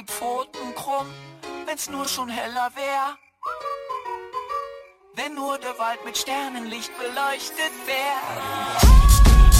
die Pfoten krumm, wenn's nur schon heller wär. Wenn nur der Wald mit Sternenlicht beleuchtet wär.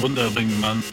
Runde man. Mann.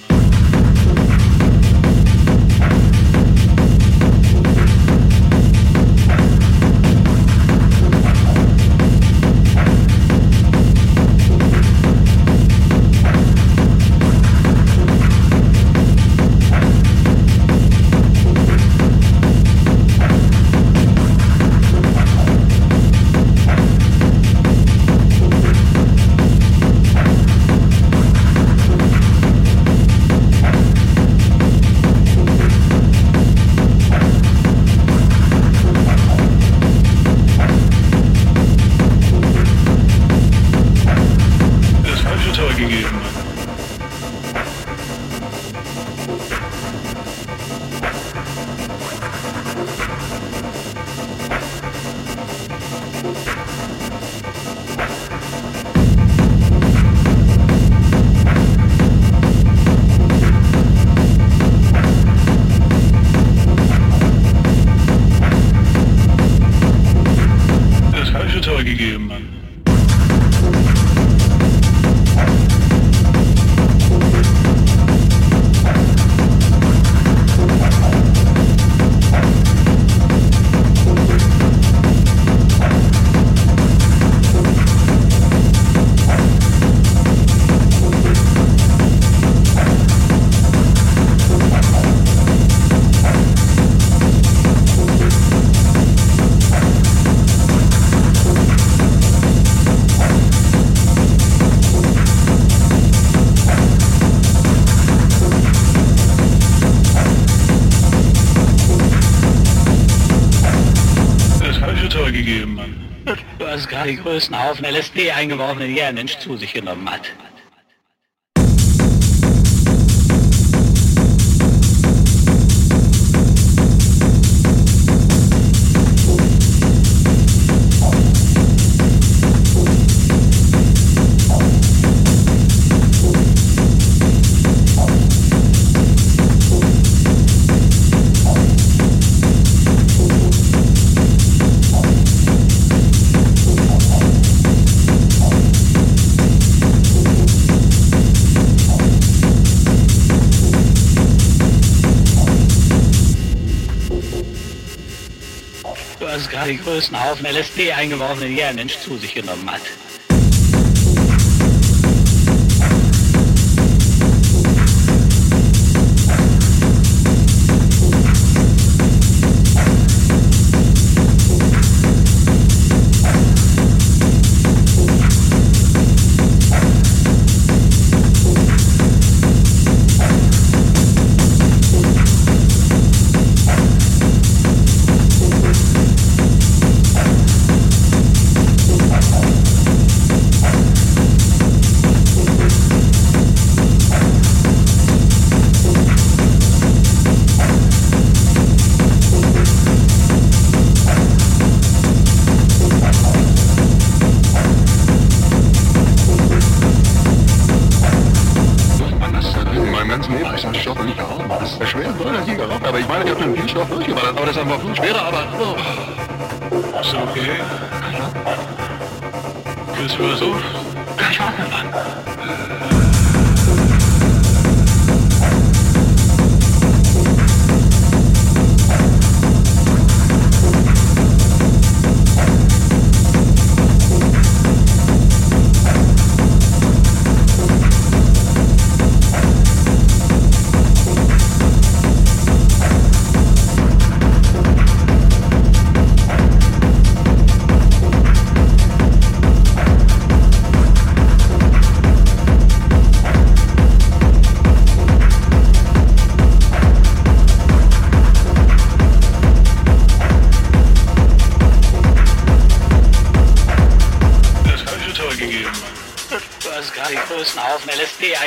die größten Haufen LSD eingeworfene, die jeder Mensch zu sich genommen hat. den größten Haufen LSD eingeworfen, den je ein Mensch zu sich genommen hat.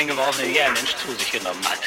reingeworfen. Ja, Mensch, zu sich genommen hat.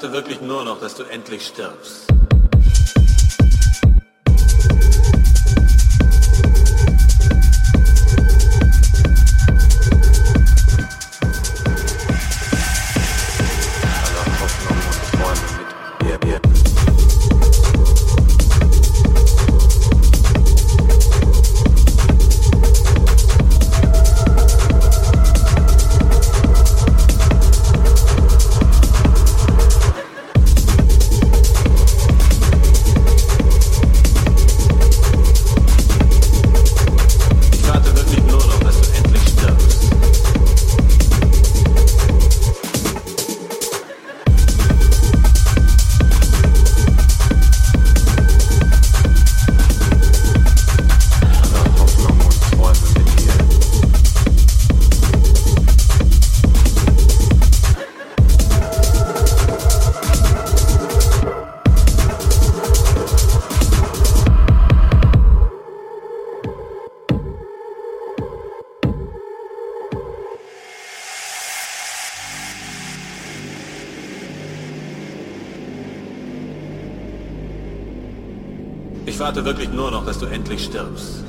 warte wirklich nur noch, dass du endlich stirbst. Endlich.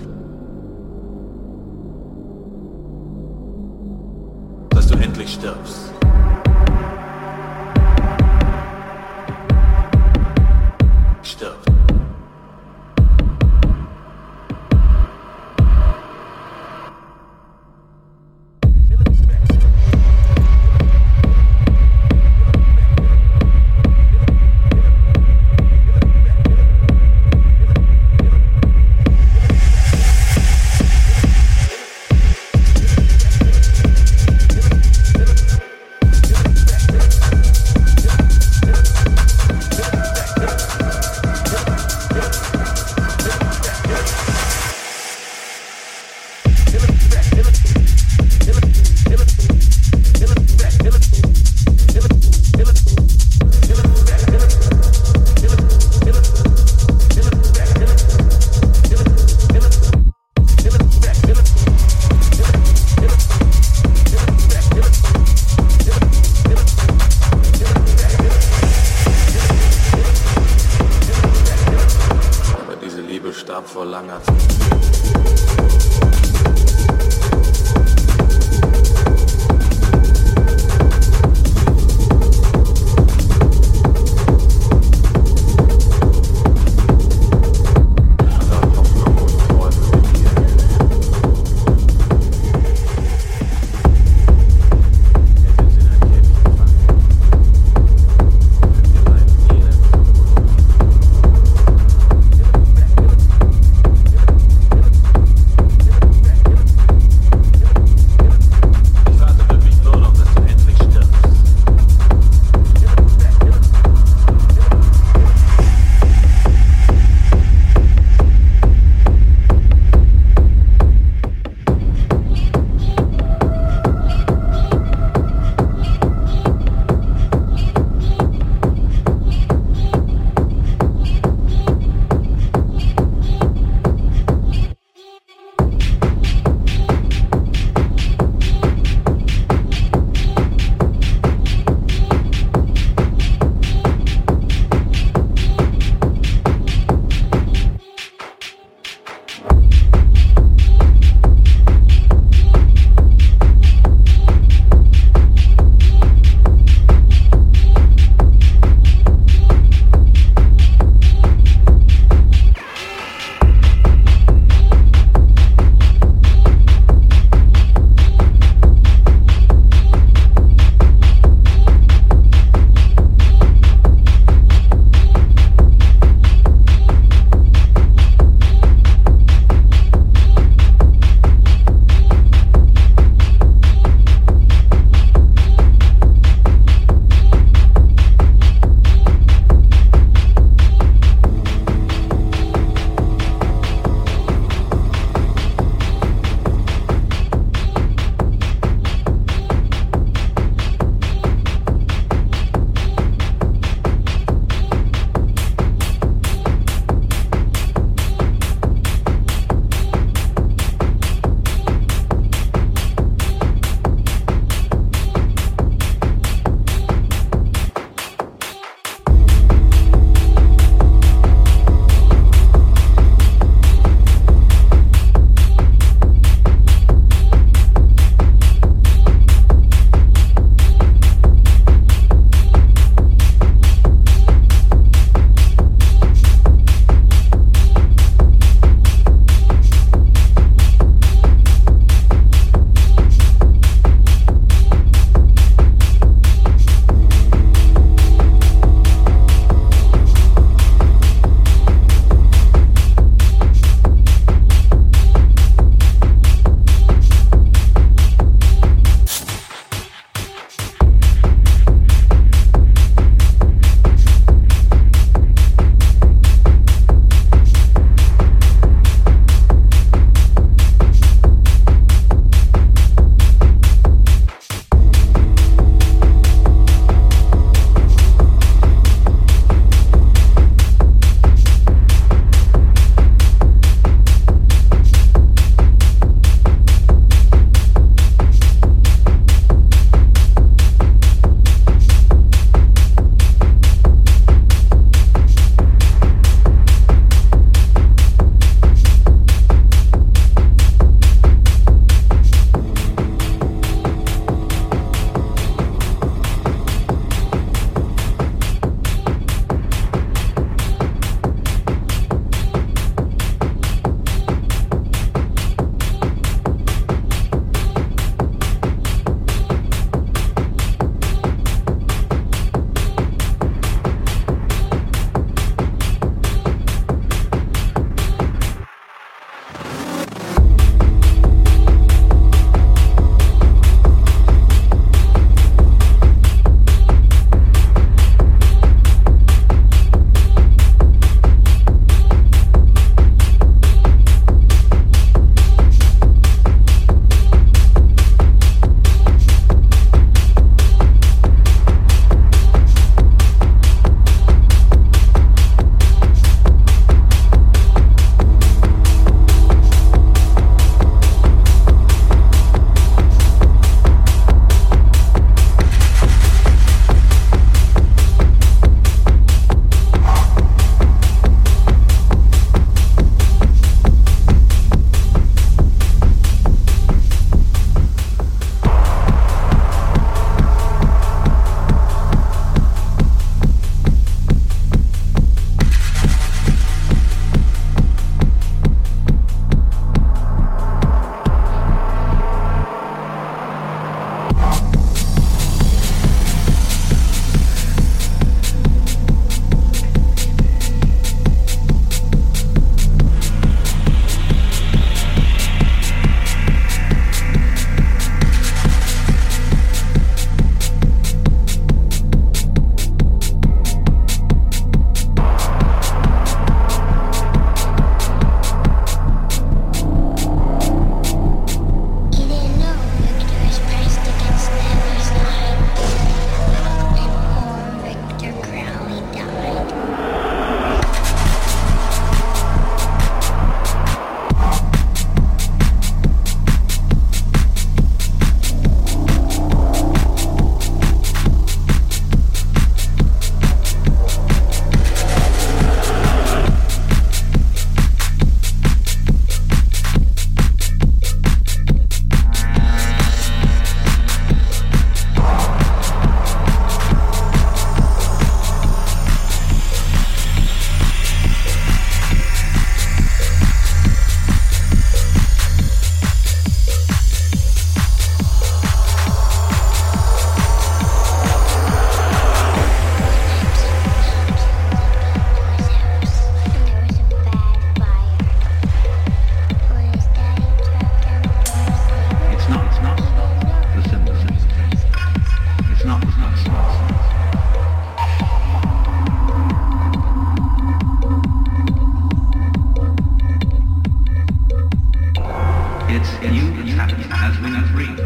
It's you, it's happening as breathe.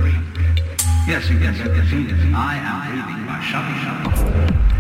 Yes, you can get the. I am breathing by shutting up.